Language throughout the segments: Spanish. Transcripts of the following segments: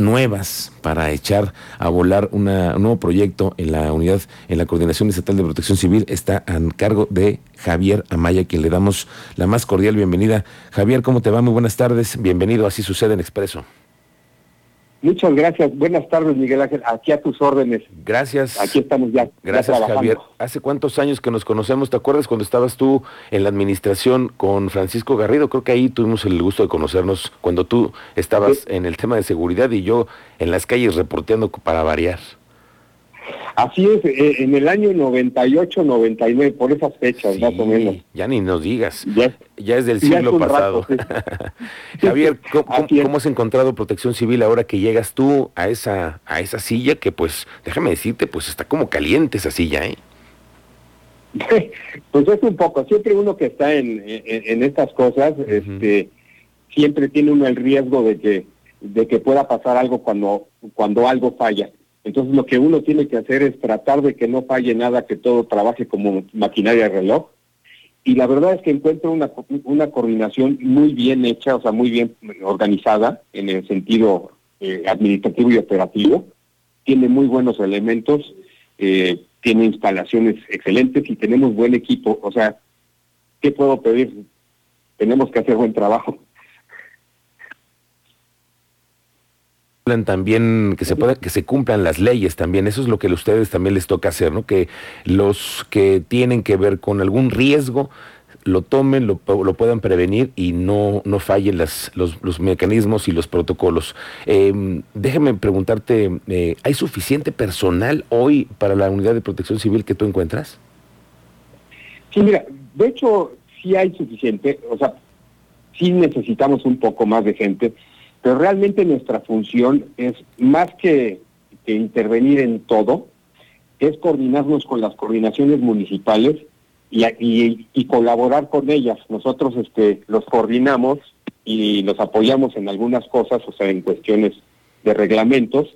nuevas para echar a volar una, un nuevo proyecto en la unidad, en la Coordinación Estatal de Protección Civil, está a cargo de Javier Amaya, quien le damos la más cordial bienvenida. Javier, ¿cómo te va? Muy buenas tardes. Bienvenido, así sucede en Expreso. Muchas gracias. Buenas tardes, Miguel Ángel. Aquí a tus órdenes. Gracias. Aquí estamos ya. Gracias, Javier. ¿Hace cuántos años que nos conocemos? ¿Te acuerdas cuando estabas tú en la administración con Francisco Garrido? Creo que ahí tuvimos el gusto de conocernos cuando tú estabas en el tema de seguridad y yo en las calles reporteando para variar. Así es, eh, en el año 98, 99, por esas fechas, más o menos. Ya ni nos digas, ya, es del siglo pasado. Javier, ¿cómo, has encontrado protección civil ahora que llegas tú a esa, a esa silla que pues, déjame decirte, pues está como caliente esa silla, ¿eh? pues es un poco, siempre uno que está en, en, estas cosas, este, siempre tiene uno el riesgo de que, de que pueda pasar algo cuando, cuando algo falla entonces lo que uno tiene que hacer es tratar de que no falle nada, que todo trabaje como maquinaria de reloj. Y la verdad es que encuentro una, una coordinación muy bien hecha, o sea, muy bien organizada en el sentido eh, administrativo y operativo. Tiene muy buenos elementos, eh, tiene instalaciones excelentes y tenemos buen equipo. O sea, ¿qué puedo pedir? Tenemos que hacer buen trabajo. También que se pueda que se cumplan las leyes también eso es lo que a ustedes también les toca hacer no que los que tienen que ver con algún riesgo lo tomen, lo, lo puedan prevenir y no, no fallen las, los, mecanismos y los protocolos. Eh, déjame preguntarte, eh, ¿hay suficiente personal hoy para la unidad de protección civil que tú encuentras? Sí, mira, de hecho sí hay suficiente, o sea, sí necesitamos un poco más de gente. Pero realmente nuestra función es más que, intervenir en todo, es coordinarnos con las coordinaciones municipales y, y, colaborar con ellas. Nosotros este, los coordinamos y los apoyamos en algunas cosas, o sea, en cuestiones de reglamentos,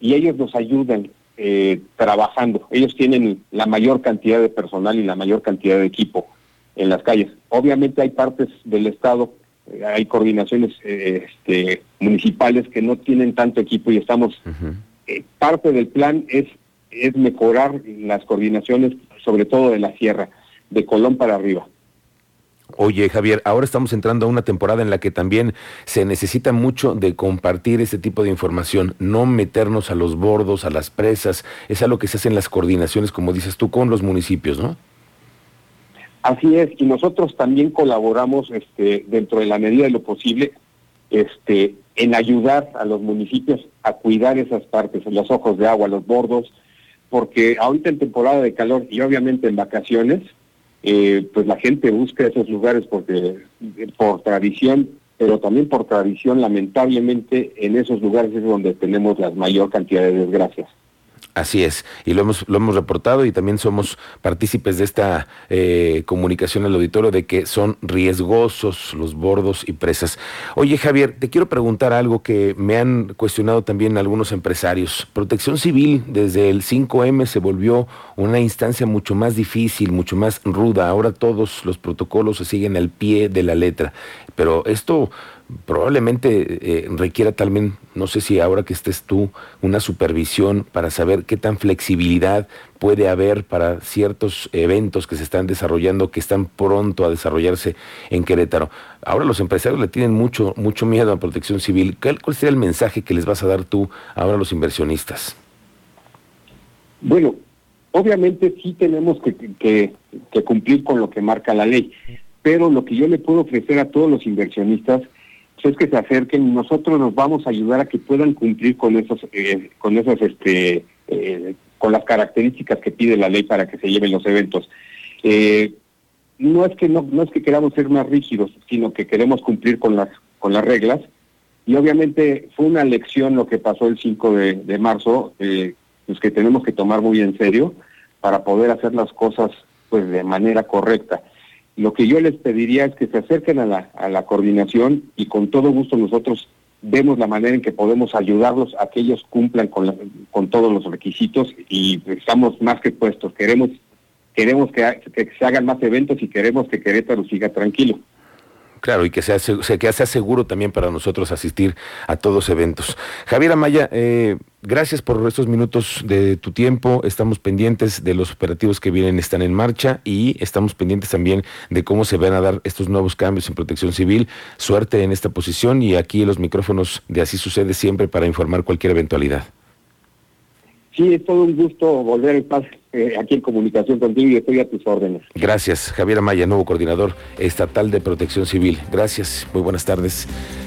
y ellos nos ayudan eh, trabajando. Ellos tienen la mayor cantidad de personal y la mayor cantidad de equipo en las calles. Obviamente hay partes del Estado hay coordinaciones eh, este, municipales que no tienen tanto equipo y estamos, eh, parte del plan es, es mejorar las coordinaciones, sobre todo de la sierra, de Colón para arriba. Oye, Javier, ahora estamos entrando a una temporada en la que también se necesita mucho de compartir este tipo de información, no meternos a los bordos, a las presas, es algo que se hace en las coordinaciones, como dices tú, con los municipios, ¿no? Así es, y nosotros también colaboramos este, dentro de la medida de lo posible este, en ayudar a los municipios a cuidar esas partes, los ojos de agua, los bordos, porque ahorita en temporada de calor y obviamente en vacaciones, eh, pues la gente busca esos lugares porque por tradición, pero también por tradición, lamentablemente, en esos lugares es donde tenemos la mayor cantidad de desgracias. Así es, y lo hemos, lo hemos reportado y también somos partícipes de esta eh, comunicación al auditorio de que son riesgosos los bordos y presas. Oye Javier, te quiero preguntar algo que me han cuestionado también algunos empresarios. Protección civil desde el 5M se volvió una instancia mucho más difícil, mucho más ruda. Ahora todos los protocolos se siguen al pie de la letra, pero esto probablemente eh, requiera también, no sé si ahora que estés tú, una supervisión para saber qué tan flexibilidad puede haber para ciertos eventos que se están desarrollando, que están pronto a desarrollarse en Querétaro. Ahora los empresarios le tienen mucho, mucho miedo a protección civil. ¿Cuál, ¿Cuál sería el mensaje que les vas a dar tú ahora a los inversionistas? Bueno, obviamente sí tenemos que cumplir con lo que marca la ley, pero lo que yo le puedo ofrecer a todos los inversionistas es que se acerquen, nosotros nos vamos a ayudar a que puedan cumplir con esos, eh, con esos, este, eh, con las características que pide la ley para que se lleven los eventos. Eh, no es que no, no es que queramos ser más rígidos, sino que queremos cumplir con las, con las reglas. Y obviamente fue una lección lo que pasó el 5 de, de marzo, pues que tenemos que tomar muy en serio para poder hacer las cosas pues de manera correcta. Lo que yo les pediría es que se acerquen a la, a la coordinación y con todo gusto nosotros vemos la manera en que podemos ayudarlos a que ellos cumplan con, con todos los requisitos y estamos más que puestos. Queremos queremos que, que, se hagan más eventos y queremos que Querétaro siga tranquilo. Claro, y que sea, que sea seguro también para nosotros asistir a todos eventos. Javier Amaya, eh, gracias por estos minutos de tu tiempo. Estamos pendientes de los operativos que vienen, están en marcha y estamos pendientes también de cómo se van a dar estos nuevos cambios en protección civil. Suerte en esta posición y aquí los micrófonos de Así Sucede siempre para informar cualquier eventualidad. Sí, es todo un gusto volver a estar eh, aquí en comunicación contigo y estoy a tus órdenes. Gracias, Javier Amaya, nuevo coordinador estatal de protección civil. Gracias, muy buenas tardes.